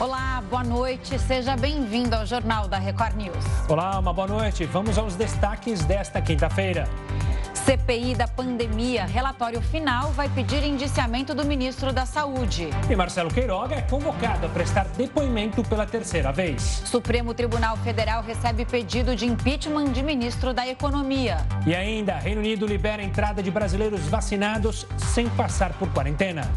Olá, boa noite. Seja bem-vindo ao Jornal da Record News. Olá, uma boa noite. Vamos aos destaques desta quinta-feira. CPI da pandemia. Relatório final vai pedir indiciamento do ministro da Saúde. E Marcelo Queiroga é convocado a prestar depoimento pela terceira vez. Supremo Tribunal Federal recebe pedido de impeachment de ministro da Economia. E ainda, Reino Unido libera a entrada de brasileiros vacinados sem passar por quarentena.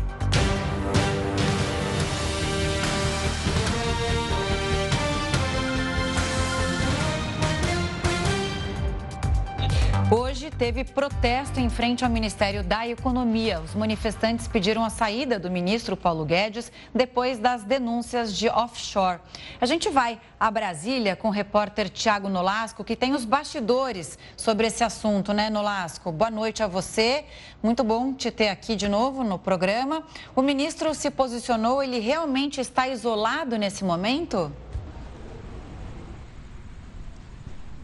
Hoje teve protesto em frente ao Ministério da Economia. Os manifestantes pediram a saída do ministro Paulo Guedes depois das denúncias de offshore. A gente vai a Brasília com o repórter Tiago Nolasco, que tem os bastidores sobre esse assunto, né, Nolasco? Boa noite a você. Muito bom te ter aqui de novo no programa. O ministro se posicionou, ele realmente está isolado nesse momento?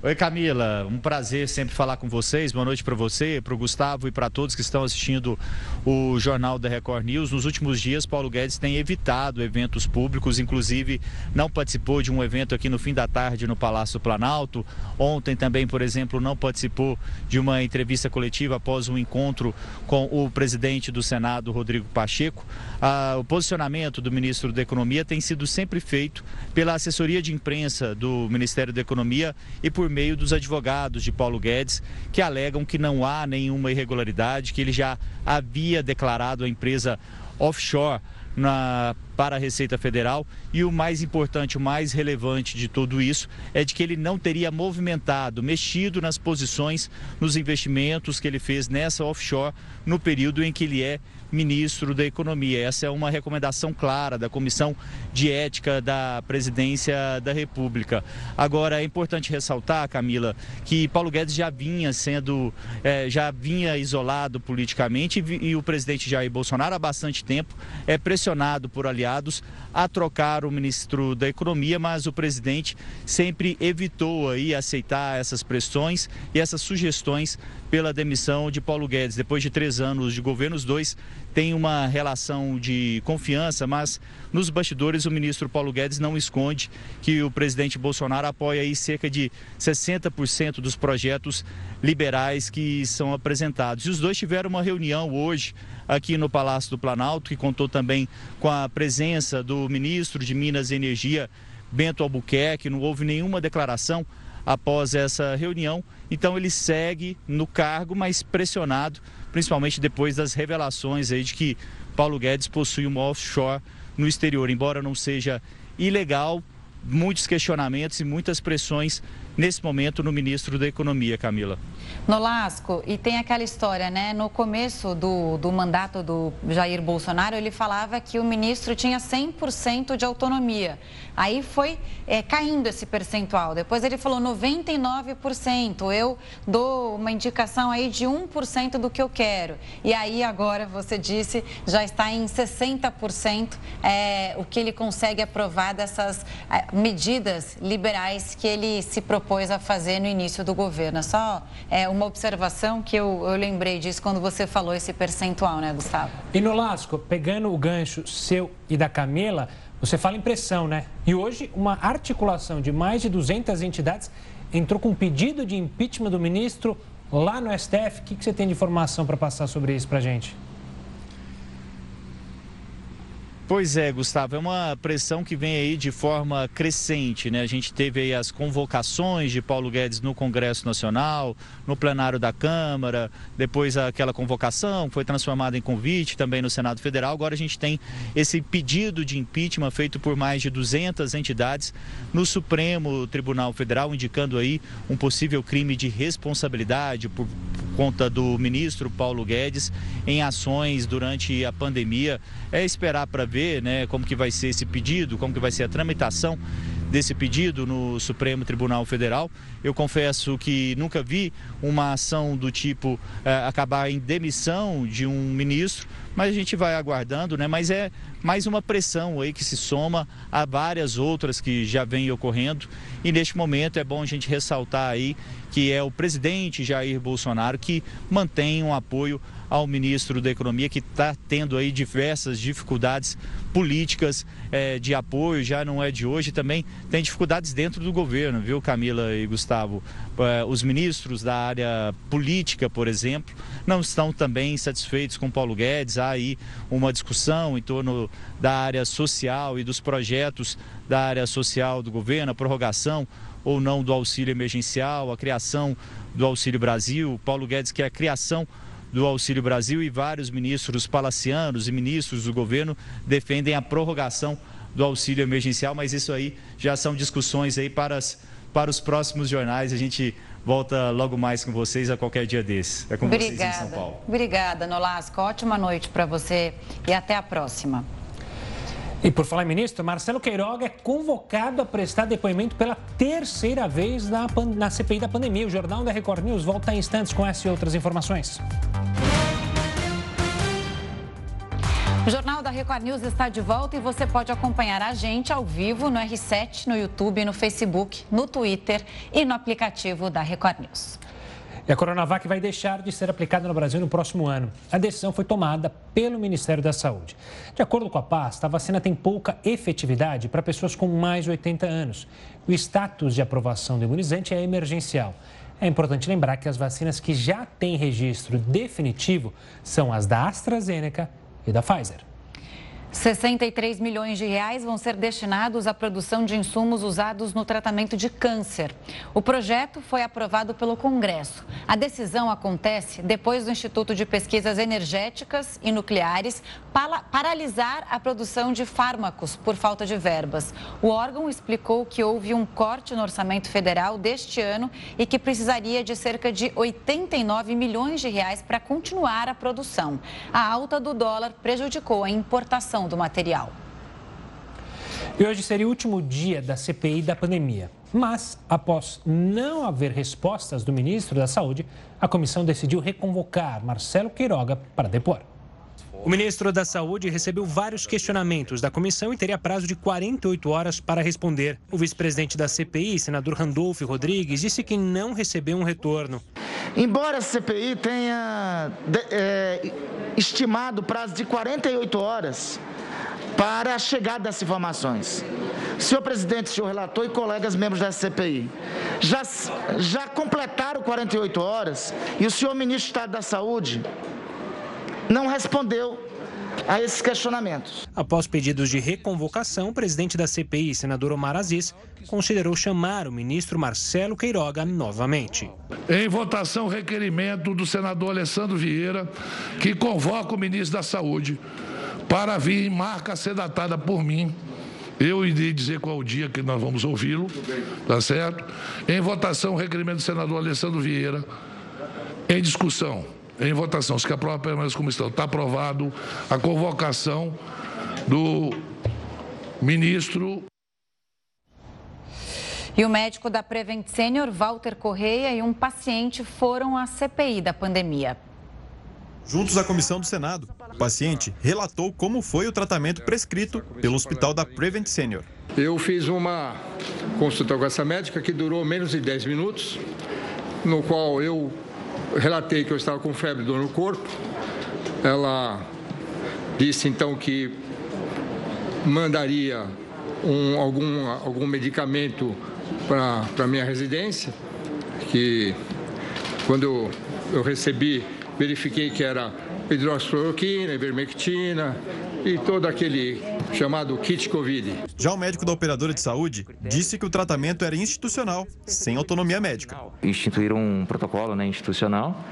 Oi Camila, um prazer sempre falar com vocês. Boa noite para você, para o Gustavo e para todos que estão assistindo o Jornal da Record News. Nos últimos dias, Paulo Guedes tem evitado eventos públicos, inclusive não participou de um evento aqui no fim da tarde no Palácio Planalto. Ontem também, por exemplo, não participou de uma entrevista coletiva após um encontro com o presidente do Senado, Rodrigo Pacheco. Ah, o posicionamento do ministro da Economia tem sido sempre feito pela assessoria de imprensa do Ministério da Economia e por meio dos advogados de Paulo Guedes, que alegam que não há nenhuma irregularidade, que ele já havia declarado a empresa offshore na, para a Receita Federal. E o mais importante, o mais relevante de tudo isso é de que ele não teria movimentado, mexido nas posições, nos investimentos que ele fez nessa offshore no período em que ele é ministro da Economia. Essa é uma recomendação clara da Comissão de Ética da Presidência da República. Agora, é importante ressaltar, Camila, que Paulo Guedes já vinha sendo, é, já vinha isolado politicamente e, e o presidente Jair Bolsonaro há bastante tempo é pressionado por aliados a trocar o ministro da Economia, mas o presidente sempre evitou aí aceitar essas pressões e essas sugestões pela demissão de Paulo Guedes. Depois de três anos de governo, os dois têm uma relação de confiança, mas nos bastidores o ministro Paulo Guedes não esconde que o presidente Bolsonaro apoia aí cerca de 60% dos projetos liberais que são apresentados. E os dois tiveram uma reunião hoje aqui no Palácio do Planalto, que contou também com a presença do ministro de Minas e Energia, Bento Albuquerque. Não houve nenhuma declaração após essa reunião. Então ele segue no cargo, mas pressionado, principalmente depois das revelações aí de que Paulo Guedes possui uma offshore no exterior, embora não seja ilegal, muitos questionamentos e muitas pressões nesse momento no ministro da Economia, Camila. Nolasco, e tem aquela história, né? No começo do, do mandato do Jair Bolsonaro, ele falava que o ministro tinha 100% de autonomia. Aí foi é, caindo esse percentual. Depois ele falou 99%. Eu dou uma indicação aí de 1% do que eu quero. E aí agora, você disse, já está em 60% é, o que ele consegue aprovar dessas é, medidas liberais que ele se propôs a fazer no início do governo. Só é, uma observação que eu, eu lembrei disso quando você falou esse percentual, né, Gustavo? E no Lasco, pegando o gancho seu e da Camila, você fala em pressão, né? E hoje, uma articulação de mais de 200 entidades entrou com um pedido de impeachment do ministro lá no STF. O que você tem de informação para passar sobre isso para gente? Pois é, Gustavo, é uma pressão que vem aí de forma crescente, né? A gente teve aí as convocações de Paulo Guedes no Congresso Nacional, no plenário da Câmara, depois aquela convocação foi transformada em convite também no Senado Federal. Agora a gente tem esse pedido de impeachment feito por mais de 200 entidades no Supremo Tribunal Federal, indicando aí um possível crime de responsabilidade por conta do ministro Paulo Guedes em ações durante a pandemia. É esperar para ver né, como que vai ser esse pedido, como que vai ser a tramitação desse pedido no Supremo Tribunal Federal. Eu confesso que nunca vi uma ação do tipo eh, acabar em demissão de um ministro, mas a gente vai aguardando, né? Mas é mais uma pressão aí que se soma a várias outras que já vêm ocorrendo. E neste momento é bom a gente ressaltar aí que é o presidente Jair Bolsonaro que mantém um apoio ao ministro da Economia, que está tendo aí diversas dificuldades políticas é, de apoio, já não é de hoje, também tem dificuldades dentro do governo, viu, Camila e Gustavo? É, os ministros da área política, por exemplo, não estão também satisfeitos com Paulo Guedes. Há aí uma discussão em torno da área social e dos projetos da área social do governo, a prorrogação ou não do auxílio emergencial, a criação do Auxílio Brasil. Paulo Guedes quer a criação do Auxílio Brasil e vários ministros palacianos e ministros do governo defendem a prorrogação do auxílio emergencial, mas isso aí já são discussões aí para, as, para os próximos jornais. A gente volta logo mais com vocês a qualquer dia desses. É com Obrigada. vocês em São Paulo. Obrigada, Nolasco. Ótima noite para você e até a próxima. E por falar em ministro, Marcelo Queiroga é convocado a prestar depoimento pela terceira vez na, na CPI da pandemia. O Jornal da Record News volta em instantes com essas e outras informações. O Jornal da Record News está de volta e você pode acompanhar a gente ao vivo no R7, no YouTube, no Facebook, no Twitter e no aplicativo da Record News. E a Coronavac vai deixar de ser aplicada no Brasil no próximo ano. A decisão foi tomada pelo Ministério da Saúde. De acordo com a pasta, a vacina tem pouca efetividade para pessoas com mais de 80 anos. O status de aprovação do imunizante é emergencial. É importante lembrar que as vacinas que já têm registro definitivo são as da AstraZeneca e da Pfizer. 63 milhões de reais vão ser destinados à produção de insumos usados no tratamento de câncer. O projeto foi aprovado pelo Congresso. A decisão acontece depois do Instituto de Pesquisas Energéticas e Nucleares paralisar a produção de fármacos por falta de verbas. O órgão explicou que houve um corte no orçamento federal deste ano e que precisaria de cerca de 89 milhões de reais para continuar a produção. A alta do dólar prejudicou a importação do material. E hoje seria o último dia da CPI da pandemia. Mas, após não haver respostas do ministro da Saúde, a comissão decidiu reconvocar Marcelo Queiroga para depor. O ministro da Saúde recebeu vários questionamentos da comissão e teria prazo de 48 horas para responder. O vice-presidente da CPI, senador Randolfo Rodrigues, disse que não recebeu um retorno. Embora a CPI tenha é, estimado prazo de 48 horas para a chegada dessas informações. Senhor presidente, senhor relator e colegas membros da CPI, já, já completaram 48 horas e o senhor ministro do Estado da Saúde não respondeu a esses questionamentos. Após pedidos de reconvocação, o presidente da CPI, senador Omar Aziz, considerou chamar o ministro Marcelo Queiroga novamente. Em votação, requerimento do senador Alessandro Vieira, que convoca o ministro da Saúde para vir em marca a ser datada por mim. Eu irei dizer qual o dia que nós vamos ouvi-lo, tá certo? Em votação, requerimento do senador Alessandro Vieira. Em discussão, em votação, se que aprova permanece como estão. Está aprovado a convocação do ministro. E o médico da Prevent Senior, Walter Correia, e um paciente foram à CPI da pandemia. Juntos à comissão do Senado, o paciente relatou como foi o tratamento prescrito pelo hospital da Prevent Senior. Eu fiz uma consulta com essa médica que durou menos de 10 minutos, no qual eu relatei que eu estava com febre, dor no corpo. Ela disse então que mandaria um, algum, algum medicamento para a minha residência, que quando eu, eu recebi, verifiquei que era hidroxicloroquina, ivermectina e todo aquele chamado kit Covid. Já o médico da operadora de saúde disse que o tratamento era institucional, sem autonomia médica. Instituíram um protocolo né, institucional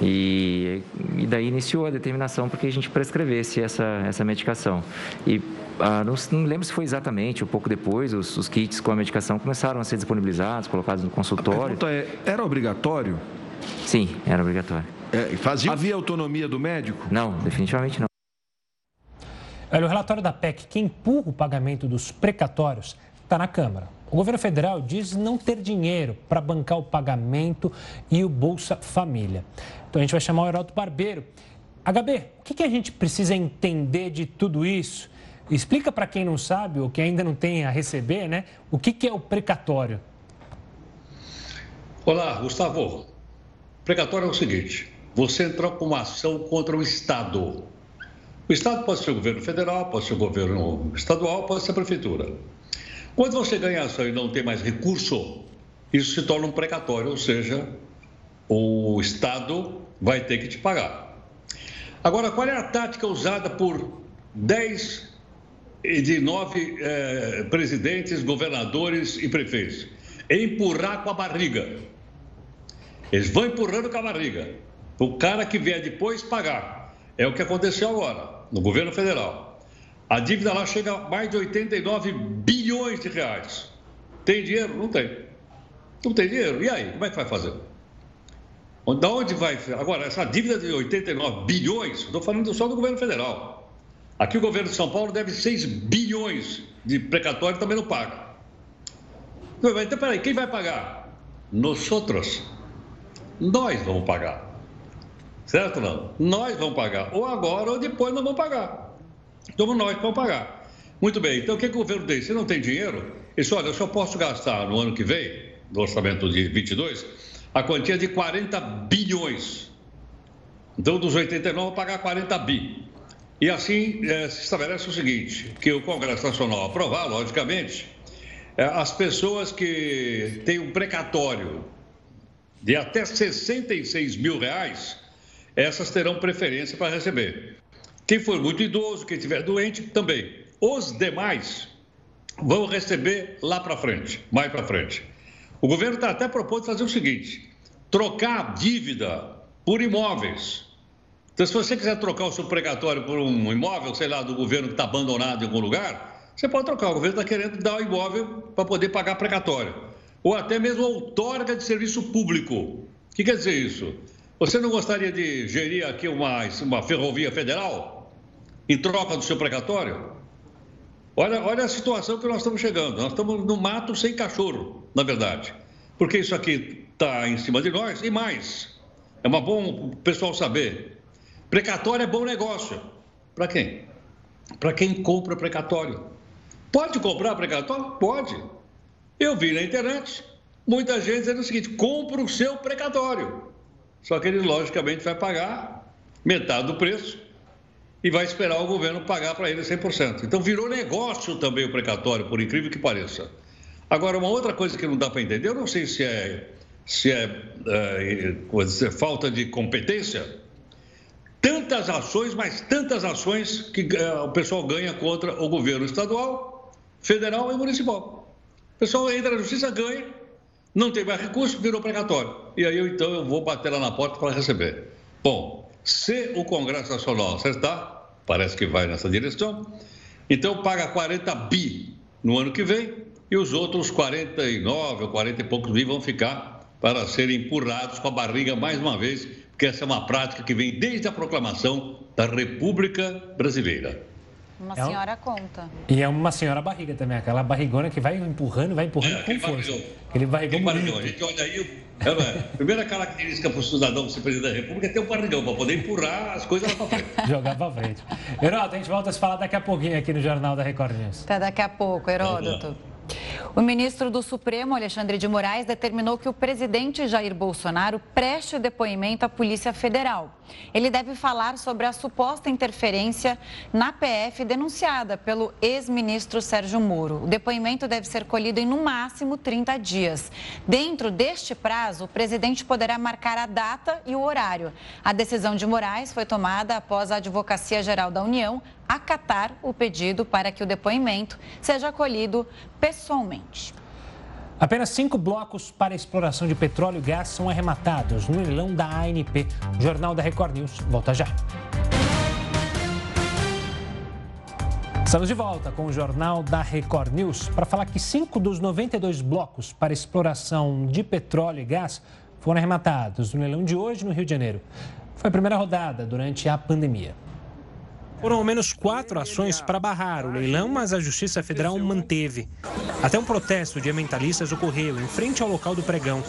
e, e daí iniciou a determinação para que a gente prescrevesse essa, essa medicação. E ah, não, não, lembro se foi exatamente, um pouco depois, os, os, kits com a medicação começaram a ser disponibilizados, colocados no consultório. A é, era obrigatório? Sim, era obrigatório. É, fazia... Havia autonomia do médico? Não, definitivamente não. Olha, o relatório da PEC que empurra o pagamento dos precatórios está na Câmara. O governo federal diz não ter dinheiro para bancar o pagamento e o Bolsa Família. Então a gente vai chamar o Heraldo Barbeiro. HB, o que, que a gente precisa entender de tudo isso? Explica para quem não sabe ou que ainda não tem a receber, né? O que, que é o precatório? Olá, Gustavo. Precatório é o seguinte: você entrar com uma ação contra o Estado. O Estado pode ser o governo federal, pode ser o governo estadual, pode ser a prefeitura. Quando você ganha ação e não tem mais recurso, isso se torna um precatório, ou seja, o Estado vai ter que te pagar. Agora, qual é a tática usada por 10 de 9 eh, presidentes, governadores e prefeitos? Empurrar com a barriga. Eles vão empurrando com a barriga. O cara que vier depois pagar. É o que aconteceu agora, no governo federal. A dívida lá chega a mais de 89 bilhões de reais. Tem dinheiro? Não tem. Não tem dinheiro. E aí, como é que vai fazer? Da onde vai? Agora, essa dívida de 89 bilhões, estou falando só do governo federal. Aqui o governo de São Paulo deve 6 bilhões de precatório também não paga. Então, peraí, quem vai pagar? Nós. Nós vamos pagar. Certo não? Nós vamos pagar. Ou agora ou depois nós vamos pagar. Então nós vamos pagar. Muito bem, então o que, o governo tem? Se não tem dinheiro, ele olha, eu só posso gastar no ano que vem, no orçamento de 22, a quantia de 40 bilhões. Então, dos 89, vou pagar 40 bi. E assim é, se estabelece o seguinte: que o Congresso Nacional aprovar, logicamente, é, as pessoas que têm um precatório de até 66 mil reais, essas terão preferência para receber. Quem for muito idoso, quem estiver doente, também. Os demais vão receber lá para frente, mais para frente. O governo está até propondo fazer o seguinte: trocar dívida por imóveis. Então, se você quiser trocar o seu precatório por um imóvel, sei lá, do governo que está abandonado em algum lugar, você pode trocar. O governo está querendo dar o imóvel para poder pagar precatório. Ou até mesmo outorga de serviço público. O que quer dizer isso? Você não gostaria de gerir aqui uma, uma ferrovia federal em troca do seu precatório? Olha, olha a situação que nós estamos chegando. Nós estamos no mato sem cachorro, na verdade. Porque isso aqui está em cima de nós e mais. É uma bom o pessoal saber. Precatório é bom negócio. Para quem? Para quem compra precatório. Pode comprar precatório? Pode. Eu vi na internet muita gente dizendo o seguinte: compra o seu precatório. Só que ele, logicamente, vai pagar metade do preço e vai esperar o governo pagar para ele 100%. Então virou negócio também o precatório, por incrível que pareça. Agora, uma outra coisa que não dá para entender, eu não sei se é, se é, é, falta de competência, tantas ações, mas tantas ações que é, o pessoal ganha contra o governo estadual, federal e municipal. O pessoal entra na justiça, ganha, não tem mais recurso, virou precatório. E aí, eu, então, eu vou bater lá na porta para receber. Bom, se o Congresso Nacional acertar, parece que vai nessa direção. Então, paga 40 bi no ano que vem e os outros 49 ou 40 e poucos bi vão ficar para serem empurrados com a barriga mais uma vez, porque essa é uma prática que vem desde a proclamação da República Brasileira. Uma é senhora conta. E é uma senhora barriga também, aquela barrigona que vai empurrando, vai empurrando é, com força. Barrigão. Aquele barrigão. Aquele barrigão. A gente olha aí, é, a primeira característica para o cidadão ser presidente da República é ter um barrigão, para poder empurrar as coisas lá para frente. Jogar para frente. Heródoto, a gente volta a se falar daqui a pouquinho aqui no Jornal da Record News. Até daqui a pouco, Heródoto. O ministro do Supremo, Alexandre de Moraes, determinou que o presidente Jair Bolsonaro preste depoimento à Polícia Federal. Ele deve falar sobre a suposta interferência na PF denunciada pelo ex-ministro Sérgio Moro. O depoimento deve ser colhido em no máximo 30 dias. Dentro deste prazo, o presidente poderá marcar a data e o horário. A decisão de Moraes foi tomada após a Advocacia Geral da União acatar o pedido para que o depoimento seja acolhido pessoalmente. Apenas cinco blocos para exploração de petróleo e gás são arrematados no leilão da ANP. O Jornal da Record News volta já. Estamos de volta com o Jornal da Record News para falar que cinco dos 92 blocos para exploração de petróleo e gás foram arrematados no leilão de hoje no Rio de Janeiro. Foi a primeira rodada durante a pandemia. Foram ao menos quatro ações para barrar o leilão, mas a Justiça Federal manteve. Até um protesto de ambientalistas ocorreu em frente ao local do pregão.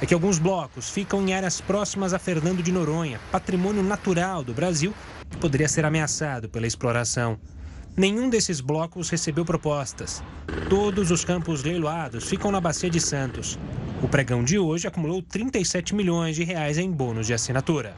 É que alguns blocos ficam em áreas próximas a Fernando de Noronha, patrimônio natural do Brasil, que poderia ser ameaçado pela exploração. Nenhum desses blocos recebeu propostas. Todos os campos leiloados ficam na Bacia de Santos. O pregão de hoje acumulou 37 milhões de reais em bônus de assinatura.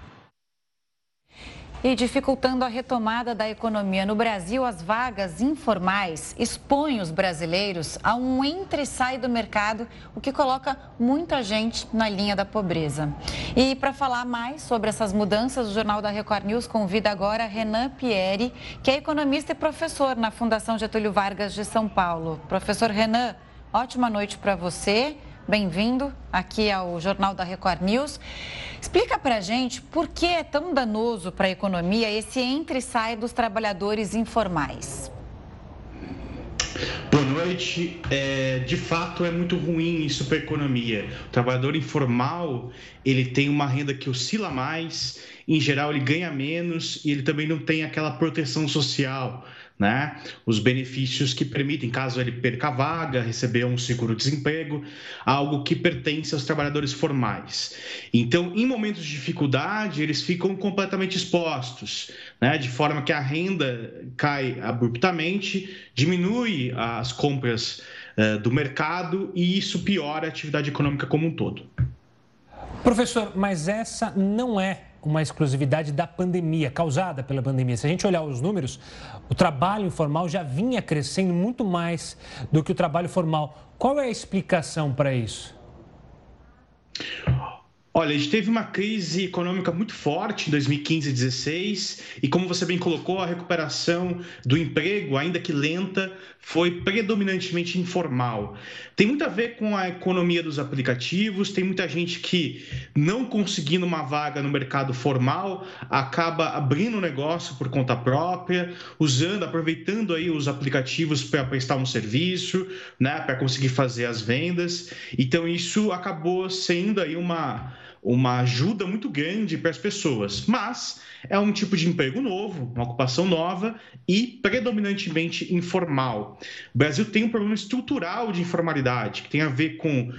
E dificultando a retomada da economia no Brasil, as vagas informais expõem os brasileiros a um entre e sai do mercado, o que coloca muita gente na linha da pobreza. E para falar mais sobre essas mudanças, o Jornal da Record News convida agora Renan Pieri, que é economista e professor na Fundação Getúlio Vargas de São Paulo. Professor Renan, ótima noite para você. Bem-vindo aqui ao Jornal da Record News. Explica para a gente por que é tão danoso para a economia esse entre e sai dos trabalhadores informais. Boa noite. É, de fato, é muito ruim isso para a economia. O trabalhador informal ele tem uma renda que oscila mais, em geral ele ganha menos e ele também não tem aquela proteção social né? Os benefícios que permitem, caso ele perca a vaga, receber um seguro-desemprego, algo que pertence aos trabalhadores formais. Então, em momentos de dificuldade, eles ficam completamente expostos, né? De forma que a renda cai abruptamente, diminui as compras uh, do mercado e isso piora a atividade econômica como um todo. Professor, mas essa não é uma exclusividade da pandemia, causada pela pandemia. Se a gente olhar os números, o trabalho informal já vinha crescendo muito mais do que o trabalho formal. Qual é a explicação para isso? Olha, a gente teve uma crise econômica muito forte em 2015 e 2016, e como você bem colocou, a recuperação do emprego, ainda que lenta, foi predominantemente informal. Tem muito a ver com a economia dos aplicativos, tem muita gente que, não conseguindo uma vaga no mercado formal, acaba abrindo um negócio por conta própria, usando, aproveitando aí os aplicativos para prestar um serviço, né, para conseguir fazer as vendas. Então, isso acabou sendo aí uma uma ajuda muito grande para as pessoas, mas é um tipo de emprego novo, uma ocupação nova e predominantemente informal. O Brasil tem um problema estrutural de informalidade, que tem a ver com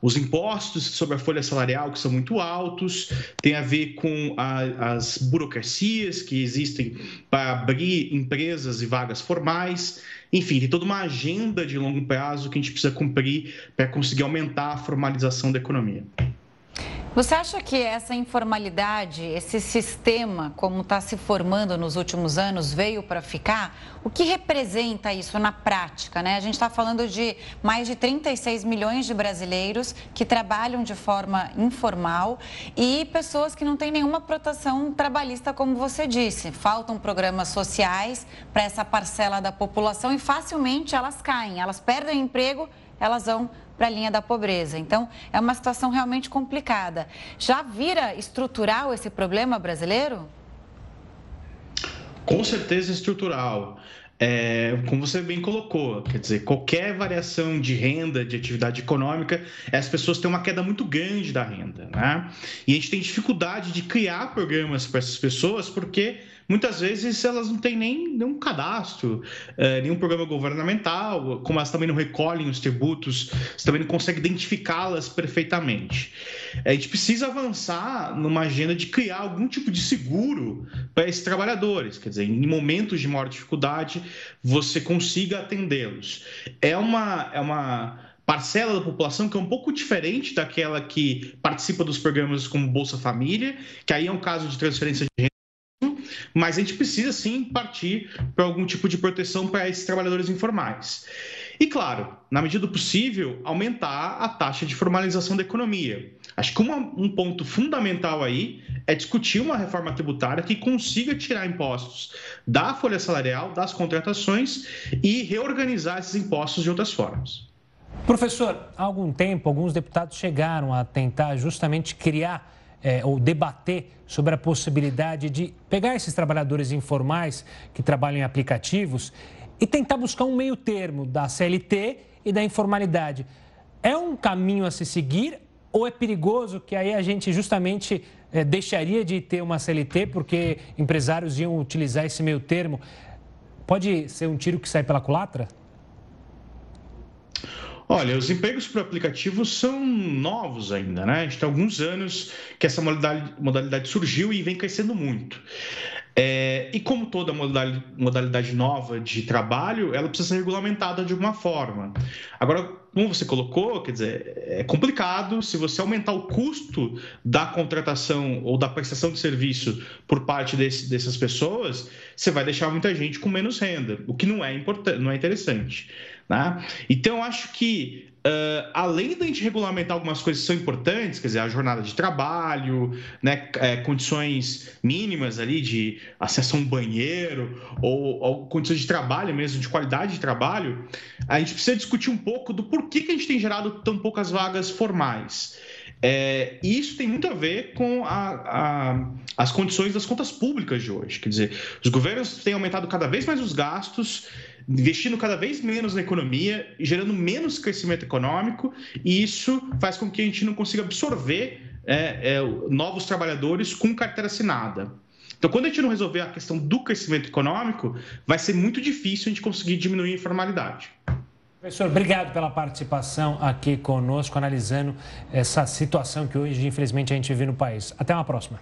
os impostos sobre a folha salarial, que são muito altos, tem a ver com a, as burocracias que existem para abrir empresas e vagas formais. Enfim, tem toda uma agenda de longo prazo que a gente precisa cumprir para conseguir aumentar a formalização da economia. Você acha que essa informalidade, esse sistema, como está se formando nos últimos anos, veio para ficar? O que representa isso na prática? Né? A gente está falando de mais de 36 milhões de brasileiros que trabalham de forma informal e pessoas que não têm nenhuma proteção trabalhista, como você disse. Faltam programas sociais para essa parcela da população e facilmente elas caem, elas perdem o emprego, elas vão para a linha da pobreza. Então, é uma situação realmente complicada. Já vira estrutural esse problema brasileiro? Com certeza estrutural. É, como você bem colocou, quer dizer, qualquer variação de renda, de atividade econômica, as pessoas têm uma queda muito grande da renda, né? E a gente tem dificuldade de criar programas para essas pessoas porque muitas vezes elas não têm nem nenhum cadastro, é, nenhum programa governamental, como elas também não recolhem os tributos, você também não consegue identificá-las perfeitamente. A gente precisa avançar numa agenda de criar algum tipo de seguro para esses trabalhadores, quer dizer, em momentos de maior dificuldade, você consiga atendê-los. É uma, é uma parcela da população que é um pouco diferente daquela que participa dos programas como Bolsa Família, que aí é um caso de transferência de renda mas a gente precisa sim partir para algum tipo de proteção para esses trabalhadores informais. E, claro, na medida do possível, aumentar a taxa de formalização da economia. Acho que um ponto fundamental aí é discutir uma reforma tributária que consiga tirar impostos da folha salarial, das contratações e reorganizar esses impostos de outras formas. Professor, há algum tempo, alguns deputados chegaram a tentar justamente criar é, ou debater sobre a possibilidade de pegar esses trabalhadores informais que trabalham em aplicativos e tentar buscar um meio termo da CLT e da informalidade. É um caminho a se seguir ou é perigoso que aí a gente justamente é, deixaria de ter uma CLT porque empresários iam utilizar esse meio termo? Pode ser um tiro que sai pela culatra? Olha, os empregos por aplicativo são novos ainda, né? A gente tem alguns anos que essa modalidade, modalidade surgiu e vem crescendo muito. É, e como toda modalidade, modalidade, nova de trabalho, ela precisa ser regulamentada de alguma forma. Agora, como você colocou, quer dizer, é complicado. Se você aumentar o custo da contratação ou da prestação de serviço por parte desse, dessas pessoas, você vai deixar muita gente com menos renda, o que não é importante, não é interessante. Né? Então, eu acho que Uh, além da gente regulamentar algumas coisas que são importantes, quer dizer, a jornada de trabalho, né, é, condições mínimas ali de acesso a um banheiro, ou, ou, condições de trabalho mesmo, de qualidade de trabalho, a gente precisa discutir um pouco do porquê que a gente tem gerado tão poucas vagas formais. É, e isso tem muito a ver com a, a, as condições das contas públicas de hoje. Quer dizer, os governos têm aumentado cada vez mais os gastos investindo cada vez menos na economia, gerando menos crescimento econômico, e isso faz com que a gente não consiga absorver é, é, novos trabalhadores com carteira assinada. Então, quando a gente não resolver a questão do crescimento econômico, vai ser muito difícil a gente conseguir diminuir a informalidade. Professor, obrigado pela participação aqui conosco, analisando essa situação que hoje, infelizmente, a gente vive no país. Até uma próxima.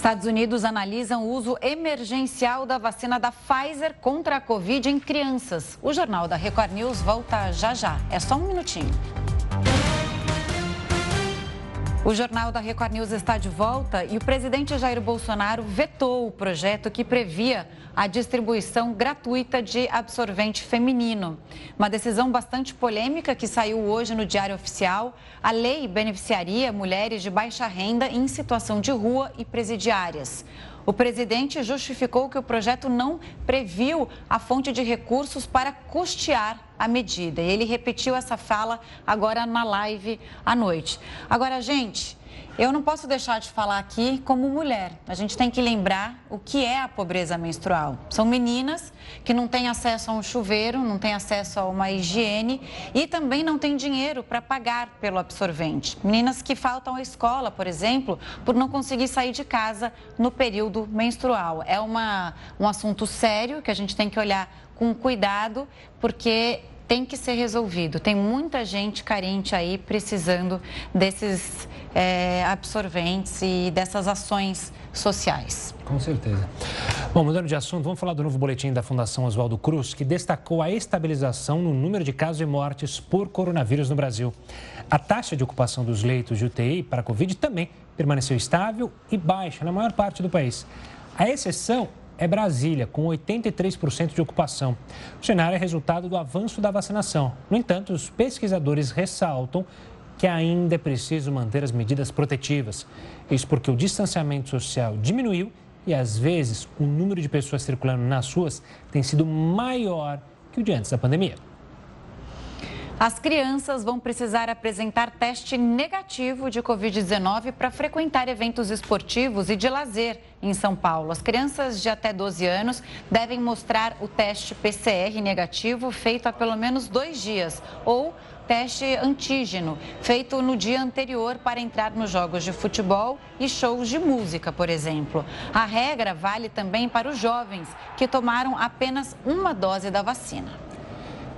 Estados Unidos analisam o uso emergencial da vacina da Pfizer contra a Covid em crianças. O Jornal da Record News volta já já. É só um minutinho. O Jornal da Record News está de volta e o presidente Jair Bolsonaro vetou o projeto que previa a distribuição gratuita de absorvente feminino. Uma decisão bastante polêmica que saiu hoje no Diário Oficial. A lei beneficiaria mulheres de baixa renda em situação de rua e presidiárias. O presidente justificou que o projeto não previu a fonte de recursos para custear a medida. E ele repetiu essa fala agora na live à noite. Agora, gente, eu não posso deixar de falar aqui como mulher. A gente tem que lembrar o que é a pobreza menstrual. São meninas que não têm acesso a um chuveiro, não têm acesso a uma higiene e também não têm dinheiro para pagar pelo absorvente. Meninas que faltam à escola, por exemplo, por não conseguir sair de casa no período menstrual. É uma, um assunto sério que a gente tem que olhar com cuidado, porque tem que ser resolvido. Tem muita gente carente aí precisando desses é, absorventes e dessas ações sociais. Com certeza. Bom, mudando de assunto, vamos falar do novo boletim da Fundação Oswaldo Cruz, que destacou a estabilização no número de casos e mortes por coronavírus no Brasil. A taxa de ocupação dos leitos de UTI para a Covid também permaneceu estável e baixa na maior parte do país. A exceção é Brasília, com 83% de ocupação. O cenário é resultado do avanço da vacinação. No entanto, os pesquisadores ressaltam que ainda é preciso manter as medidas protetivas. Isso porque o distanciamento social diminuiu e, às vezes, o número de pessoas circulando nas ruas tem sido maior que o de antes da pandemia. As crianças vão precisar apresentar teste negativo de Covid-19 para frequentar eventos esportivos e de lazer em São Paulo. As crianças de até 12 anos devem mostrar o teste PCR negativo feito há pelo menos dois dias ou teste antígeno, feito no dia anterior para entrar nos jogos de futebol e shows de música, por exemplo. A regra vale também para os jovens que tomaram apenas uma dose da vacina.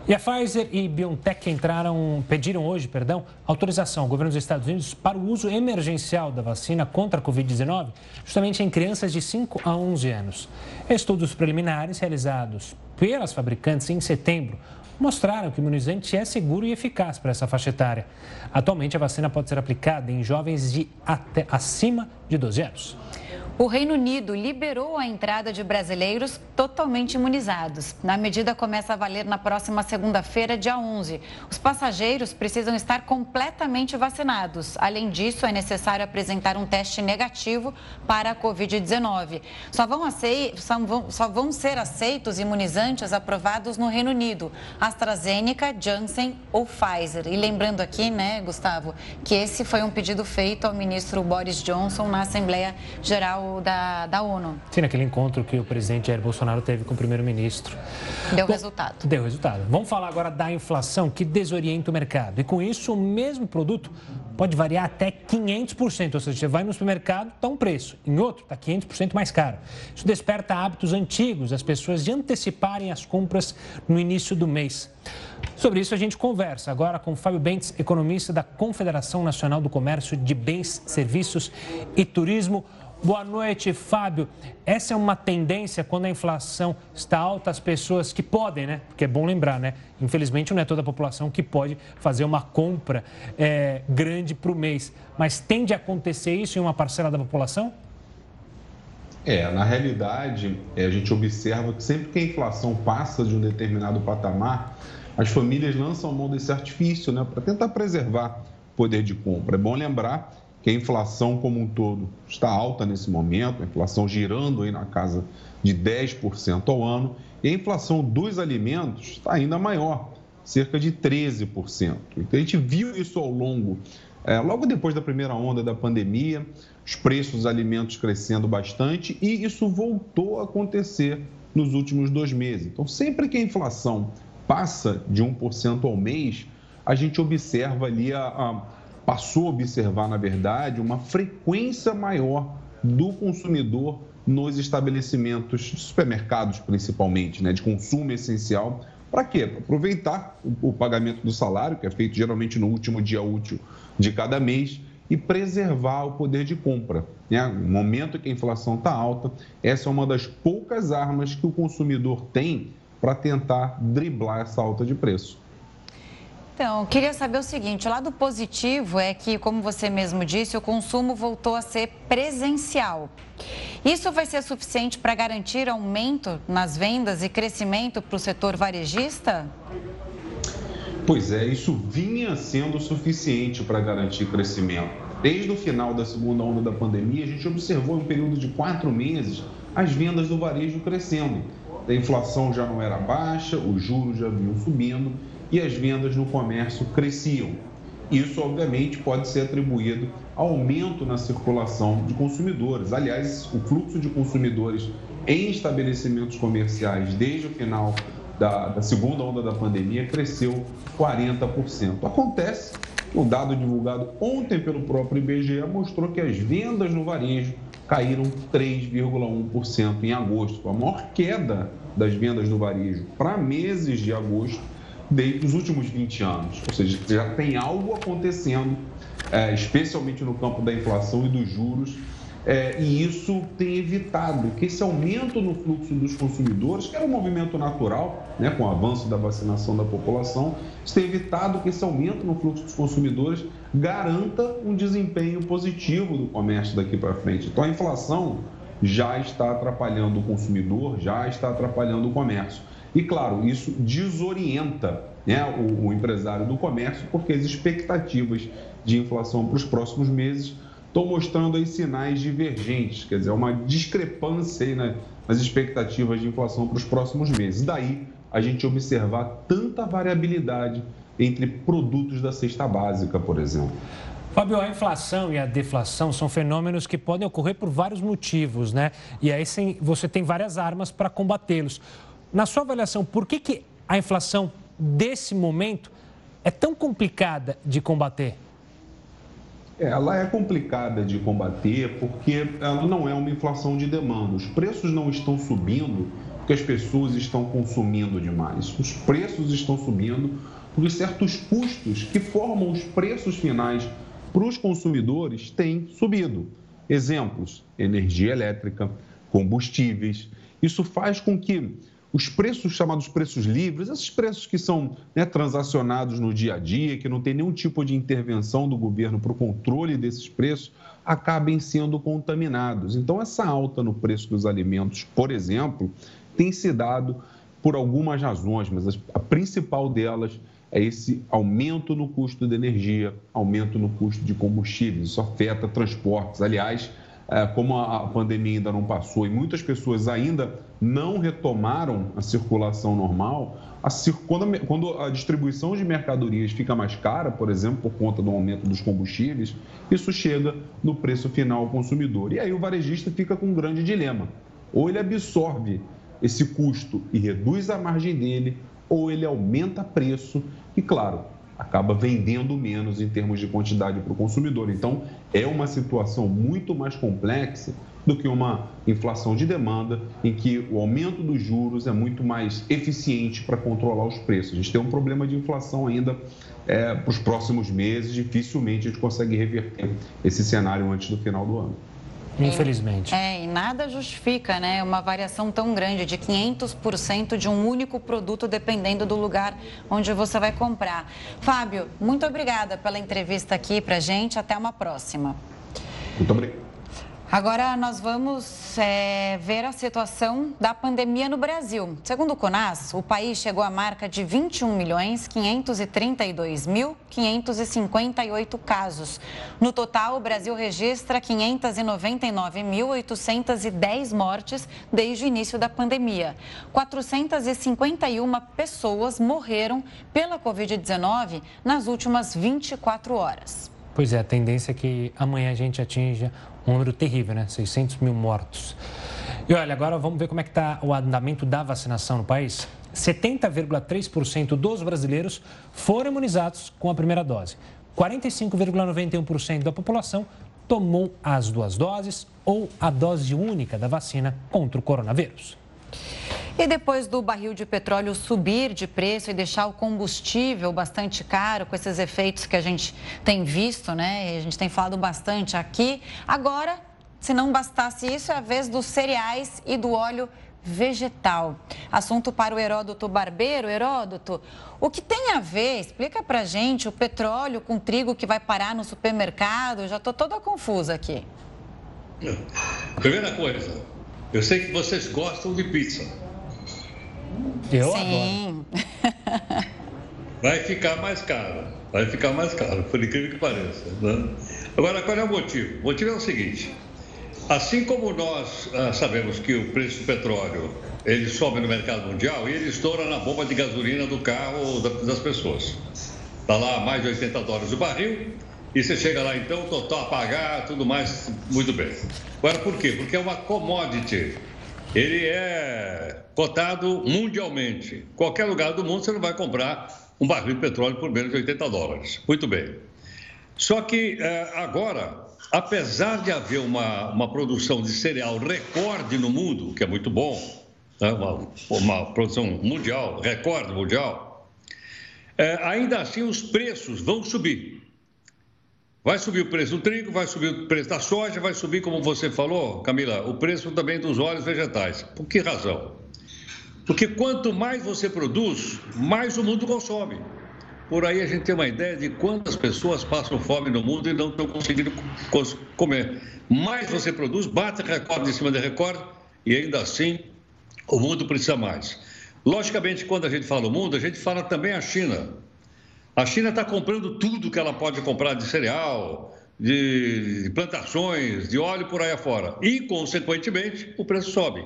E a Pfizer e BioNTech entraram, pediram hoje, perdão, autorização ao governo dos Estados Unidos para o uso emergencial da vacina contra a Covid-19, justamente em crianças de 5 a 11 anos. Estudos preliminares realizados pelas fabricantes em setembro mostraram que o imunizante é seguro e eficaz para essa faixa etária. Atualmente, a vacina pode ser aplicada em jovens de até acima de 12 anos. O Reino Unido liberou a entrada de brasileiros totalmente imunizados. A medida começa a valer na próxima segunda-feira, dia 11. Os passageiros precisam estar completamente vacinados. Além disso, é necessário apresentar um teste negativo para a Covid-19. Só, só vão ser aceitos imunizantes aprovados no Reino Unido: AstraZeneca, Janssen ou Pfizer. E lembrando aqui, né, Gustavo, que esse foi um pedido feito ao ministro Boris Johnson na Assembleia Geral da, da ONU. Sim, naquele encontro que o presidente Jair Bolsonaro teve com o primeiro-ministro. Deu Bom, resultado. Deu resultado. Vamos falar agora da inflação que desorienta o mercado. E com isso, o mesmo produto pode variar até 500%. Ou seja, você vai no supermercado, está um preço, em outro está 500% mais caro. Isso desperta hábitos antigos das pessoas de anteciparem as compras no início do mês. Sobre isso, a gente conversa agora com Fábio Bentes, economista da Confederação Nacional do Comércio de Bens, Serviços e Turismo. Boa noite, Fábio. Essa é uma tendência quando a inflação está alta, as pessoas que podem, né? Porque é bom lembrar, né? Infelizmente, não é toda a população que pode fazer uma compra é, grande para o mês. Mas tende a acontecer isso em uma parcela da população? É, na realidade, é, a gente observa que sempre que a inflação passa de um determinado patamar, as famílias lançam mão desse artifício, né? Para tentar preservar o poder de compra. É bom lembrar que a inflação como um todo está alta nesse momento, a inflação girando aí na casa de 10% ao ano, e a inflação dos alimentos está ainda maior, cerca de 13%. Então a gente viu isso ao longo, é, logo depois da primeira onda da pandemia, os preços dos alimentos crescendo bastante e isso voltou a acontecer nos últimos dois meses. Então, sempre que a inflação passa de 1% ao mês, a gente observa ali a, a passou a observar, na verdade, uma frequência maior do consumidor nos estabelecimentos, supermercados principalmente, né, de consumo essencial. Para quê? Para aproveitar o, pagamento do salário, que é feito geralmente no último dia útil de cada mês, e preservar o poder de compra. Né? No momento que a inflação está alta, essa é uma das poucas armas que o consumidor tem para tentar driblar essa alta de preço. Então, queria saber o seguinte: o lado positivo é que, como você mesmo disse, o consumo voltou a ser presencial. Isso vai ser suficiente para garantir aumento nas vendas e crescimento para o setor varejista? Pois é, isso vinha sendo suficiente para garantir crescimento. Desde o final da segunda onda da pandemia, a gente observou em um período de quatro meses as vendas do varejo crescendo. A inflação já não era baixa, os juros já vinham subindo e as vendas no comércio cresciam. Isso, obviamente, pode ser atribuído ao aumento na circulação de consumidores. Aliás, o fluxo de consumidores em estabelecimentos comerciais desde o final da, da segunda onda da pandemia cresceu 40%. Acontece que o dado divulgado ontem pelo próprio IBGE mostrou que as vendas no varejo caíram 3,1% em agosto, a maior queda das vendas no varejo para meses de agosto desde os últimos 20 anos. Ou seja, já tem algo acontecendo, é, especialmente no campo da inflação e dos juros, é, e isso tem evitado que esse aumento no fluxo dos consumidores, que era um movimento natural, né, com o avanço da vacinação da população, isso tem evitado que esse aumento no fluxo dos consumidores garanta um desempenho positivo do comércio daqui para frente. Então a inflação já está atrapalhando o consumidor, já está atrapalhando o comércio. E, claro, isso desorienta né, o, o empresário do comércio, porque as expectativas de inflação para os próximos meses estão mostrando aí sinais divergentes, quer dizer, uma discrepância aí nas expectativas de inflação para os próximos meses. Daí a gente observar tanta variabilidade entre produtos da cesta básica, por exemplo. Fábio, a inflação e a deflação são fenômenos que podem ocorrer por vários motivos, né? E aí você tem várias armas para combatê-los. Na sua avaliação, por que, que a inflação desse momento é tão complicada de combater? Ela é complicada de combater porque ela não é uma inflação de demanda. Os preços não estão subindo porque as pessoas estão consumindo demais. Os preços estão subindo porque certos custos que formam os preços finais para os consumidores têm subido. Exemplos: energia elétrica, combustíveis. Isso faz com que os preços chamados preços livres, esses preços que são né, transacionados no dia a dia, que não tem nenhum tipo de intervenção do governo para o controle desses preços, acabem sendo contaminados. Então, essa alta no preço dos alimentos, por exemplo, tem se dado por algumas razões, mas a principal delas é esse aumento no custo de energia, aumento no custo de combustíveis. Isso afeta transportes. Aliás, como a pandemia ainda não passou e muitas pessoas ainda não retomaram a circulação normal, quando, a, quando a distribuição de mercadorias fica mais cara, por exemplo, por conta do aumento dos combustíveis, isso chega no preço final ao consumidor. E aí o varejista fica com um grande dilema. Ou ele absorve esse custo e reduz a margem dele, ou ele aumenta preço e, claro, acaba vendendo menos em termos de quantidade para o consumidor. Então, é uma situação muito mais complexa do que uma inflação de demanda, em que o aumento dos juros é muito mais eficiente para controlar os preços. A gente tem um problema de inflação ainda é, para os próximos meses, dificilmente a gente consegue reverter esse cenário antes do final do ano. Infelizmente. É, e nada justifica, né, uma variação tão grande de 500% de um único produto, dependendo do lugar onde você vai comprar. Fábio, muito obrigada pela entrevista aqui pra gente. Até uma próxima. Muito obrigado. Agora nós vamos é, ver a situação da pandemia no Brasil. Segundo o CONAS, o país chegou à marca de 21 milhões 532 mil 558 casos. No total, o Brasil registra 599.810 mortes desde o início da pandemia. 451 pessoas morreram pela Covid-19 nas últimas 24 horas. Pois é, a tendência é que amanhã a gente atinja um número terrível, né? 600 mil mortos. E olha, agora vamos ver como é que está o andamento da vacinação no país. 70,3% dos brasileiros foram imunizados com a primeira dose. 45,91% da população tomou as duas doses ou a dose única da vacina contra o coronavírus. E depois do barril de petróleo subir de preço e deixar o combustível bastante caro, com esses efeitos que a gente tem visto, né? A gente tem falado bastante aqui. Agora, se não bastasse isso, é a vez dos cereais e do óleo vegetal. Assunto para o Heródoto Barbeiro. Heródoto, o que tem a ver, explica pra gente, o petróleo com trigo que vai parar no supermercado? Já tô toda confusa aqui. Primeira coisa, eu sei que vocês gostam de pizza. Eu Sim. adoro. Vai ficar mais caro. Vai ficar mais caro, por incrível que pareça. Né? Agora, qual é o motivo? O motivo é o seguinte. Assim como nós ah, sabemos que o preço do petróleo ele sobe no mercado mundial e ele estoura na bomba de gasolina do carro das pessoas. Está lá mais de 80 dólares o barril e você chega lá então, total a pagar, tudo mais, muito bem. Agora por quê? Porque é uma commodity ele é cotado mundialmente. Qualquer lugar do mundo você não vai comprar um barril de petróleo por menos de 80 dólares. Muito bem. Só que é, agora, apesar de haver uma, uma produção de cereal recorde no mundo, que é muito bom, né? uma, uma produção mundial, recorde mundial, é, ainda assim os preços vão subir. Vai subir o preço do trigo, vai subir o preço da soja, vai subir, como você falou, Camila, o preço também dos óleos vegetais. Por que razão? Porque quanto mais você produz, mais o mundo consome. Por aí a gente tem uma ideia de quantas pessoas passam fome no mundo e não estão conseguindo comer. Mais você produz, bate recorde em cima de recorde e ainda assim o mundo precisa mais. Logicamente, quando a gente fala o mundo, a gente fala também a China. A China está comprando tudo que ela pode comprar de cereal, de plantações, de óleo por aí afora. E, consequentemente, o preço sobe.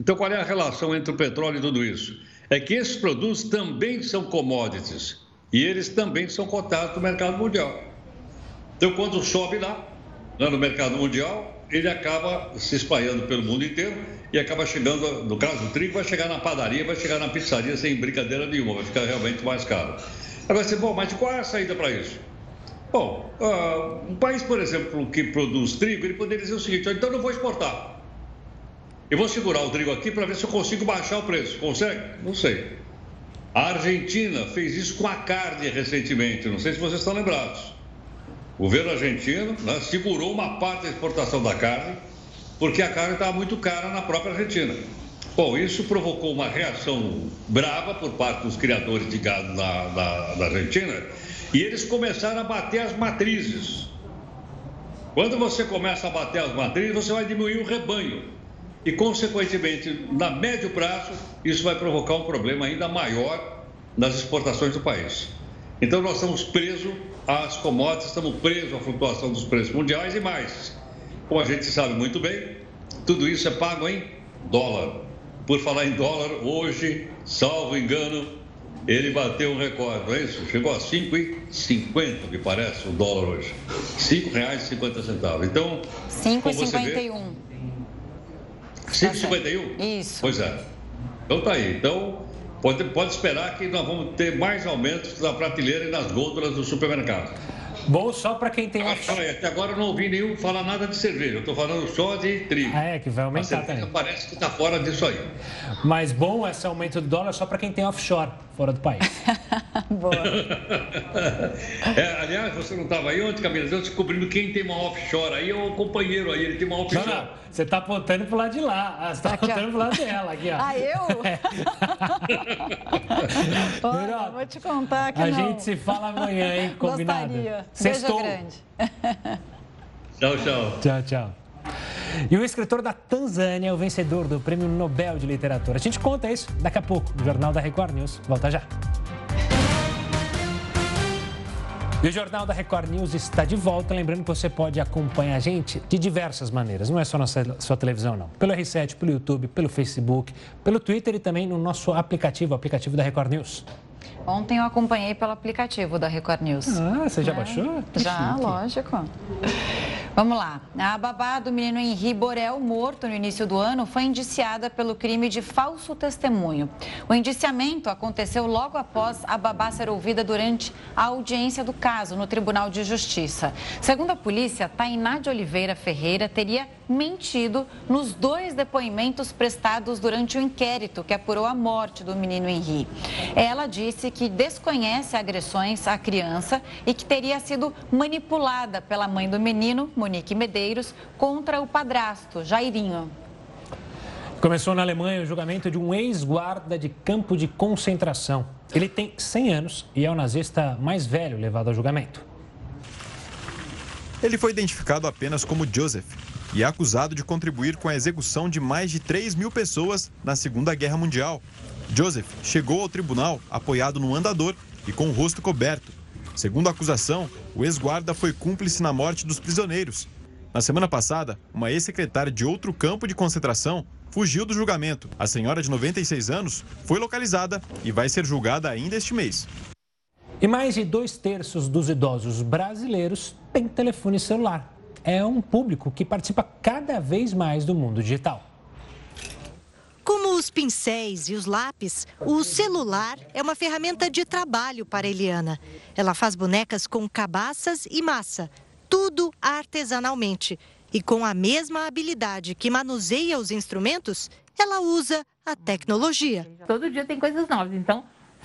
Então, qual é a relação entre o petróleo e tudo isso? É que esses produtos também são commodities e eles também são cotados no mercado mundial. Então, quando sobe lá, no mercado mundial, ele acaba se espalhando pelo mundo inteiro e acaba chegando, no caso do trigo, vai chegar na padaria, vai chegar na pizzaria sem brincadeira nenhuma, vai ficar realmente mais caro. Agora você, bom, mas qual é a saída para isso? Bom, uh, um país, por exemplo, que produz trigo, ele poderia dizer o seguinte: então não vou exportar. Eu vou segurar o trigo aqui para ver se eu consigo baixar o preço. Consegue? Não sei. A Argentina fez isso com a carne recentemente, não sei se vocês estão lembrados. O governo argentino né, segurou uma parte da exportação da carne, porque a carne estava muito cara na própria Argentina. Bom, isso provocou uma reação brava por parte dos criadores de gado na, na, na Argentina e eles começaram a bater as matrizes. Quando você começa a bater as matrizes, você vai diminuir o rebanho. E, consequentemente, na médio prazo, isso vai provocar um problema ainda maior nas exportações do país. Então, nós estamos presos às commodities, estamos presos à flutuação dos preços mundiais e mais. Como a gente sabe muito bem, tudo isso é pago em dólar. Por falar em dólar, hoje, salvo engano, ele bateu um recorde, não é isso? Chegou a 5,50, me parece, o dólar hoje. R$ 5,50. Então. 5,51. 5,51? Isso. Pois é. Então tá aí. Então, pode, pode esperar que nós vamos ter mais aumentos na prateleira e nas gôndolas do supermercado. Bom só para quem tem offshore. Até agora eu não ouvi nenhum falar nada de cerveja. Eu estou falando só de trigo. Ah, é, que vai aumentar também. Parece que está fora disso aí. Mas bom esse aumento do dólar só para quem tem offshore. Fora do país. Boa. É, aliás, você não estava aí ontem, Camila? Eu descobrindo quem tem uma offshore aí é o companheiro aí, ele tem uma offshore. Não, não, você está apontando pro lado de lá. Ah, Você está apontando pro lado dela aqui, ó. Ah, eu? Olha, vou te contar que A não. gente se fala amanhã, hein? Combinado. Gostaria. Sextou. Beijo grande. Tchau, tchau. Tchau, tchau. E o escritor da Tanzânia é o vencedor do Prêmio Nobel de Literatura. A gente conta isso daqui a pouco no Jornal da Record News. Volta já. E o Jornal da Record News está de volta. Lembrando que você pode acompanhar a gente de diversas maneiras. Não é só na sua televisão, não. Pelo R7, pelo YouTube, pelo Facebook, pelo Twitter e também no nosso aplicativo, o aplicativo da Record News. Ontem eu acompanhei pelo aplicativo da Record News. Ah, você já É, baixou? Que Já, chique. lógico. Vamos lá. A babá do menino Henri Borel, morto no início do ano, foi indiciada pelo crime de falso testemunho. O indiciamento aconteceu logo após a babá ser ouvida durante a audiência do caso no Tribunal de Justiça. Segundo a polícia, Tainá de Oliveira Ferreira teria mentido nos dois depoimentos prestados durante o inquérito que apurou a morte do menino Henri. Ela disse que desconhece agressões à criança e que teria sido manipulada pela mãe do menino, Monique Medeiros, contra o padrasto, Jairinho. Começou na Alemanha o julgamento de um ex-guarda de campo de concentração. Ele tem 100 anos e é o nazista mais velho levado ao julgamento. Ele foi identificado apenas como Joseph e é acusado de contribuir com a execução de mais de 3 mil pessoas na Segunda Guerra Mundial. Joseph chegou ao tribunal apoiado no andador e com o rosto coberto. Segundo a acusação, o ex-guarda foi cúmplice na morte dos prisioneiros. Na semana passada, uma ex-secretária de outro campo de concentração fugiu do julgamento. A senhora de 96 anos foi localizada e vai ser julgada ainda este mês. E mais de dois terços dos idosos brasileiros têm telefone celular. É um público que participa cada vez mais do mundo digital. Como os pincéis e os lápis, o celular é uma ferramenta de trabalho para Eliana. Ela faz bonecas com cabaças e massa, tudo artesanalmente. E com a mesma habilidade que manuseia os instrumentos, ela usa a tecnologia. Todo dia tem coisas novas, então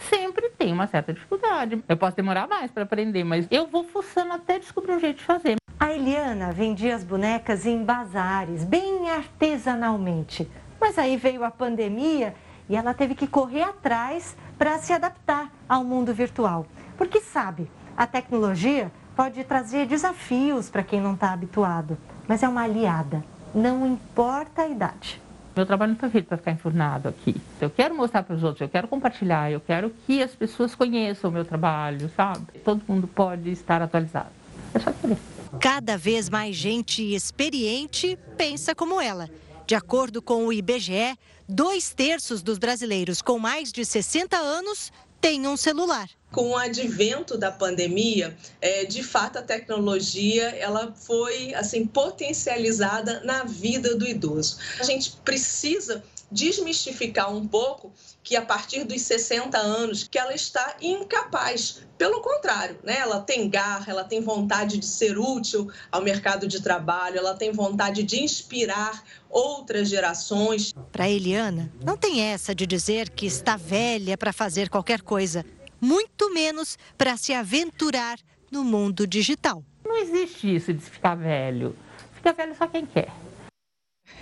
sempre tem uma certa dificuldade. Eu posso demorar mais para aprender, mas eu vou fuçando até descobrir um jeito de fazer. A Eliana vendia as bonecas em bazares, bem artesanalmente. Mas aí veio a pandemia e ela teve que correr atrás para se adaptar ao mundo virtual. Porque sabe, a tecnologia pode trazer desafios para quem não está habituado, mas é uma aliada, não importa a idade. Meu trabalho não foi feito para ficar enfurnado aqui. Eu quero mostrar para os outros, eu quero compartilhar, eu quero que as pessoas conheçam o meu trabalho, sabe? Todo mundo pode estar atualizado. É só querer. Cada vez mais gente experiente pensa como ela. De acordo com o IBGE, dois terços dos brasileiros com mais de 60 anos têm um celular. Com o advento da pandemia, é, de fato a tecnologia ela foi assim potencializada na vida do idoso. A gente precisa desmistificar um pouco que a partir dos 60 anos que ela está incapaz. Pelo contrário, né? ela tem garra, ela tem vontade de ser útil ao mercado de trabalho, ela tem vontade de inspirar outras gerações. Para Eliana, não tem essa de dizer que está velha para fazer qualquer coisa, muito menos para se aventurar no mundo digital. Não existe isso de ficar velho. Fica velho só quem quer.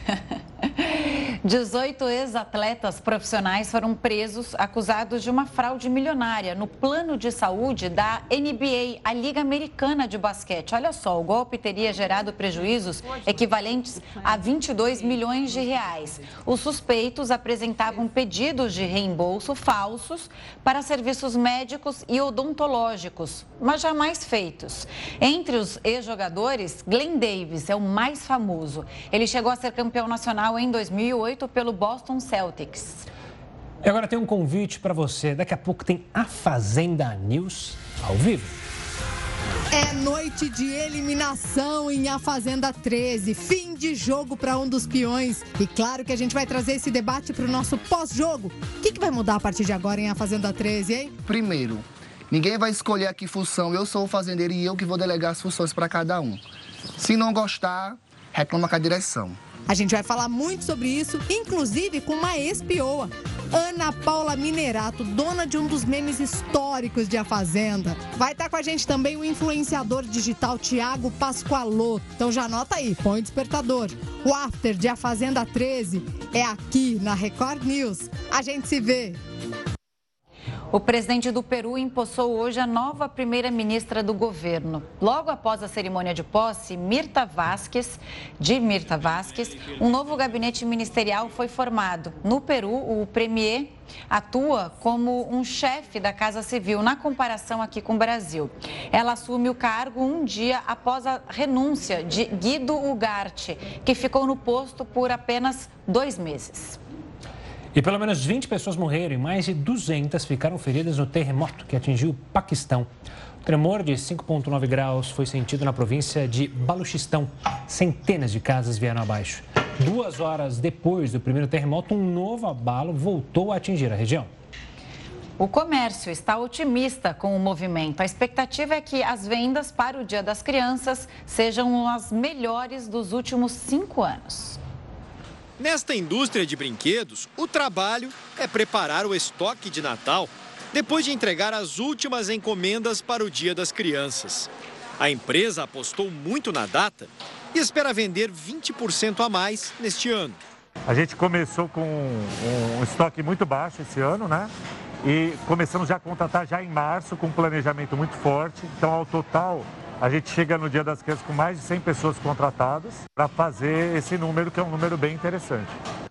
18 ex-atletas profissionais foram presos acusados de uma fraude milionária no plano de saúde da NBA, a Liga Americana de Basquete. Olha só, o golpe teria gerado prejuízos equivalentes a 22 milhões de reais. Os suspeitos apresentavam pedidos de reembolso falsos para serviços médicos e odontológicos, mas jamais feitos. Entre os ex-jogadores, Glenn Davis é o mais famoso. Ele chegou a ser campeão nacional em 2008 pelo Boston Celtics. E agora tem um convite para você. Daqui a pouco tem a Fazenda News ao vivo. É noite de eliminação em A Fazenda 13. Fim de jogo para um dos peões. E claro que a gente vai trazer esse debate para o nosso pós-jogo. O que, que vai mudar a partir de agora em A Fazenda 13, hein? Primeiro, ninguém vai escolher aqui função. Eu sou o fazendeiro e eu que vou delegar as funções para cada um. Se não gostar, reclama com a direção. A gente vai falar muito sobre isso, inclusive com uma ex-pioa. Ana Paula Minerato, dona de um dos memes históricos de A Fazenda. Vai estar com a gente também o influenciador digital Tiago Pascoaloto. Então já anota aí, põe o despertador. O after de A Fazenda 13 é aqui na Record News. A gente se vê. O presidente do Peru empossou hoje a nova primeira-ministra do governo. Logo após a cerimônia de posse, Mirta Vasquez, de Mirta Vasquez, um novo gabinete ministerial foi formado. No Peru, o premier atua como um chefe da Casa Civil, na comparação aqui com o Brasil. Ela assume o cargo um dia após a renúncia de Guido Ugarte, que ficou no posto por apenas dois meses. E pelo menos 20 pessoas morreram e mais de 200 ficaram feridas no terremoto que atingiu o Paquistão. O tremor de 5,9 graus foi sentido na província de Baluchistão. Centenas de casas vieram abaixo. Duas horas depois do primeiro terremoto, um novo abalo voltou a atingir a região. O comércio está otimista com o movimento. A expectativa é que as vendas para o Dia das Crianças sejam as melhores dos últimos cinco anos. Nesta indústria de brinquedos, o trabalho é preparar o estoque de Natal depois de entregar as últimas encomendas para o Dia das Crianças. A empresa apostou muito na data e espera vender 20% a mais neste ano. A gente começou com um estoque muito baixo esse ano, né? E começamos já a contratar já em março com um planejamento muito forte. Então, ao total, a gente chega no Dia das Crianças com mais de 100 pessoas contratadas para fazer esse número, que é um número bem interessante.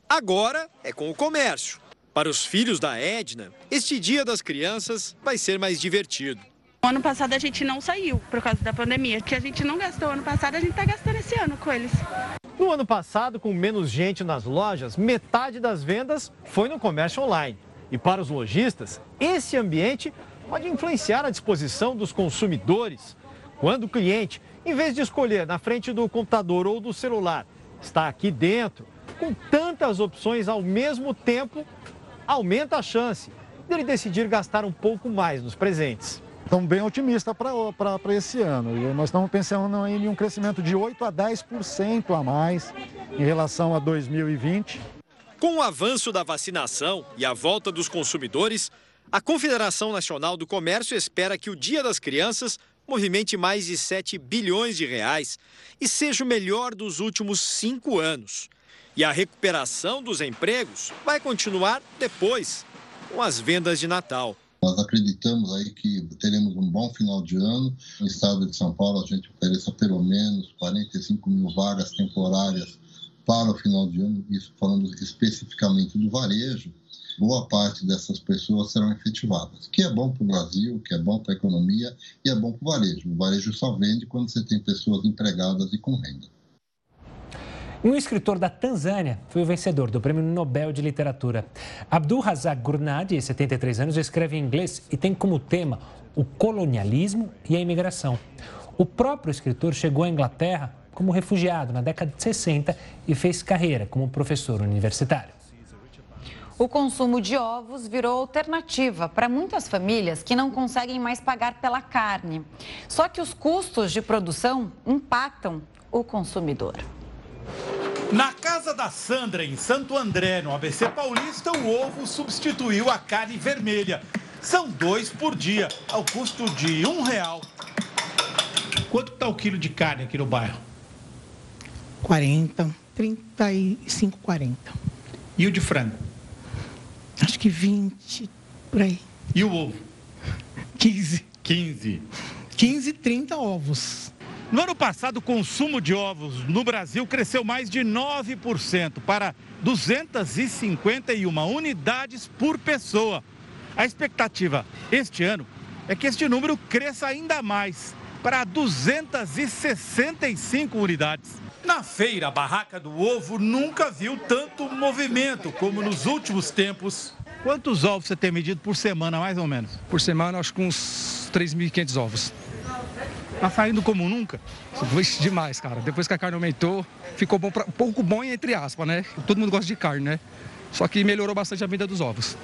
Agora é com o comércio. Para os filhos da Edna, este Dia das Crianças vai ser mais divertido. Ano passado a gente não saiu por causa da pandemia, que a gente não gastou ano passado, a gente está gastando esse ano com eles. No ano passado, com menos gente nas lojas, metade das vendas foi no comércio online. E para os lojistas, esse ambiente pode influenciar a disposição dos consumidores quando o cliente, em vez de escolher na frente do computador ou do celular, está aqui dentro, com tantas opções ao mesmo tempo, aumenta a chance dele decidir gastar um pouco mais nos presentes. Estamos bem otimistas para esse ano. E nós estamos pensando em um crescimento de 8 a 10% a mais em relação a 2020. Com o avanço da vacinação e a volta dos consumidores, a Confederação Nacional do Comércio espera que o Dia das Crianças movimente mais de 7 bilhões de reais e seja o melhor dos últimos cinco anos. E a recuperação dos empregos vai continuar depois, com as vendas de Natal. Nós acreditamos aí que teremos um bom final de ano. No estado de São Paulo, a gente ofereça pelo menos 45 mil vagas temporárias para o final de ano, isso falando especificamente do varejo boa parte dessas pessoas serão efetivadas, que é bom para o Brasil, que é bom para a economia e é bom para o varejo. O varejo só vende quando você tem pessoas empregadas e com renda. Um escritor da Tanzânia foi o vencedor do Prêmio Nobel de Literatura. Abdul Razak Gurnadi, de 73 anos, escreve em inglês e tem como tema o colonialismo e a imigração. O próprio escritor chegou à Inglaterra como refugiado na década de 60 e fez carreira como professor universitário. O consumo de ovos virou alternativa para muitas famílias que não conseguem mais pagar pela carne. Só que os custos de produção impactam o consumidor. Na casa da Sandra, em Santo André, no ABC Paulista, o ovo substituiu a carne vermelha. São dois por dia, ao custo de um real. Quanto está o quilo de carne aqui no bairro? 40, 35, 40. E o de frango? Acho que 20, por aí. E o ovo? 15. 15. 15, 30 ovos. No ano passado, o consumo de ovos no Brasil cresceu mais de 9% para 251 unidades por pessoa. A expectativa este ano é que este número cresça ainda mais, para 265 unidades. Na feira, a barraca do ovo nunca viu tanto movimento como nos últimos tempos. Quantos ovos você tem medido por semana, mais ou menos? Por semana, acho que uns 3.500 ovos. Tá saindo como nunca? Foi demais, cara. Depois que a carne aumentou, ficou bom pra, pouco bom entre aspas, né? Todo mundo gosta de carne, né? Só que melhorou bastante a venda dos ovos.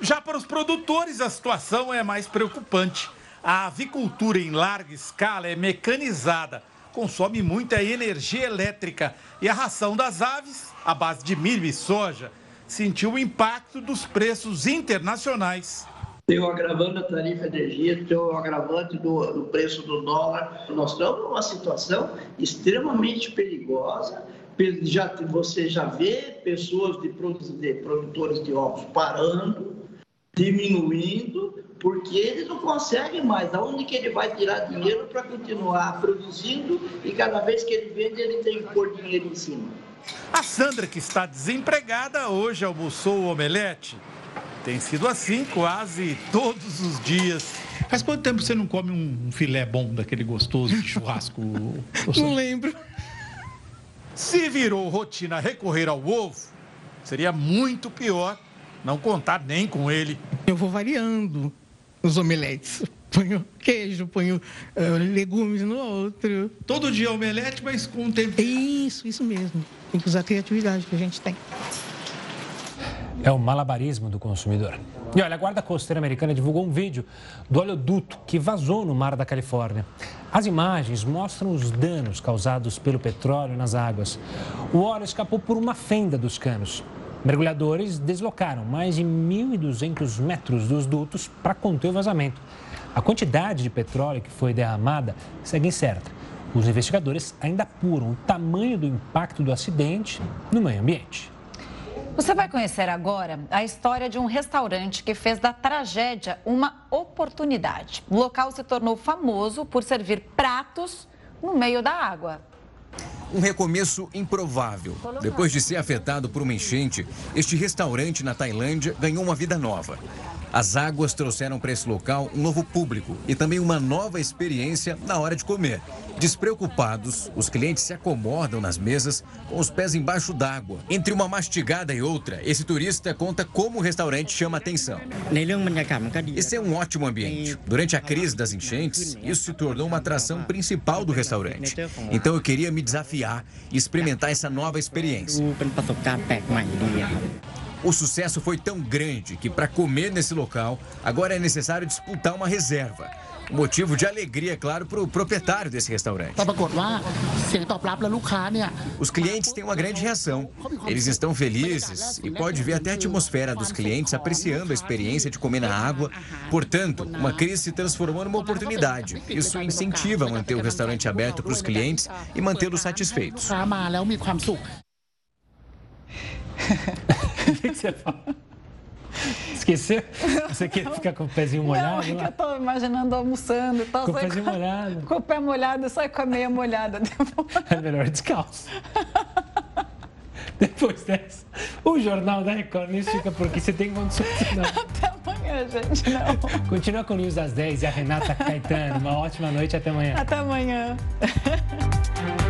Já para os produtores, a situação é mais preocupante. A avicultura em larga escala é mecanizada consome muita energia elétrica e a ração das aves, à base de milho e soja, sentiu o impacto dos preços internacionais. Tem o agravante da tarifa de energia, tem o agravante do, do preço do dólar. Nós estamos numa situação extremamente perigosa. Já, você já vê pessoas de, produtores de ovos parando, diminuindo, porque eles não conseguem mais. Aonde que ele vai tirar dinheiro para continuar produzindo e cada vez que ele vende, ele tem que pôr dinheiro em cima. A Sandra, que está desempregada, hoje almoçou o omelete. Tem sido assim quase todos os dias. Faz quanto tempo você não come um filé bom daquele gostoso de churrasco? não lembro. Se virou rotina recorrer ao ovo, seria muito pior não contar nem com ele. Eu vou variando os omeletes. Ponho queijo, ponho uh, legumes no outro. Todo dia omelete, mas com tempo. Isso, isso mesmo. Tem que usar a criatividade que a gente tem. É o malabarismo do consumidor. E olha, a Guarda Costeira Americana divulgou um vídeo do oleoduto que vazou no mar da Califórnia. As imagens mostram os danos causados pelo petróleo nas águas. O óleo escapou por uma fenda dos canos. Mergulhadores deslocaram mais de 1.200 metros dos dutos para conter o vazamento. A quantidade de petróleo que foi derramada segue incerta. Os investigadores ainda apuram o tamanho do impacto do acidente no meio ambiente. Você vai conhecer agora a história de um restaurante que fez da tragédia uma oportunidade. O local se tornou famoso por servir pratos no meio da água. Um recomeço improvável. Depois de ser afetado por uma enchente, este restaurante na Tailândia ganhou uma vida nova. As águas trouxeram para esse local um novo público e também uma nova experiência na hora de comer. Despreocupados, os clientes se acomodam nas mesas com os pés embaixo d'água. Entre uma mastigada e outra, esse turista conta como o restaurante chama atenção. Esse é um ótimo ambiente. Durante a crise das enchentes, isso se tornou uma atração principal do restaurante. Então eu queria me desafiar e experimentar essa nova experiência. O sucesso foi tão grande que, para comer nesse local, agora é necessário disputar uma reserva. Motivo de alegria, claro, para o proprietário desse restaurante. Os clientes têm uma grande reação. Eles estão felizes e pode ver até a atmosfera dos clientes apreciando a experiência de comer na água. Portanto, uma crise se transformou numa oportunidade. Isso incentiva a manter o restaurante aberto para os clientes e mantê-los satisfeitos. O que, que você fala? Esqueceu? Você quer ficar com o pezinho molhado? Não, é que eu tô imaginando almoçando e tal. Com o pezinho com, molhado. Com o pé molhado sai com a meia molhada. É melhor descalço. Depois dessa, o Jornal da Record News fica por aqui. Você tem condições não. Até amanhã, gente. Não. Continua com o News das 10 e a Renata Caetano. Uma ótima noite. Até amanhã. Até amanhã.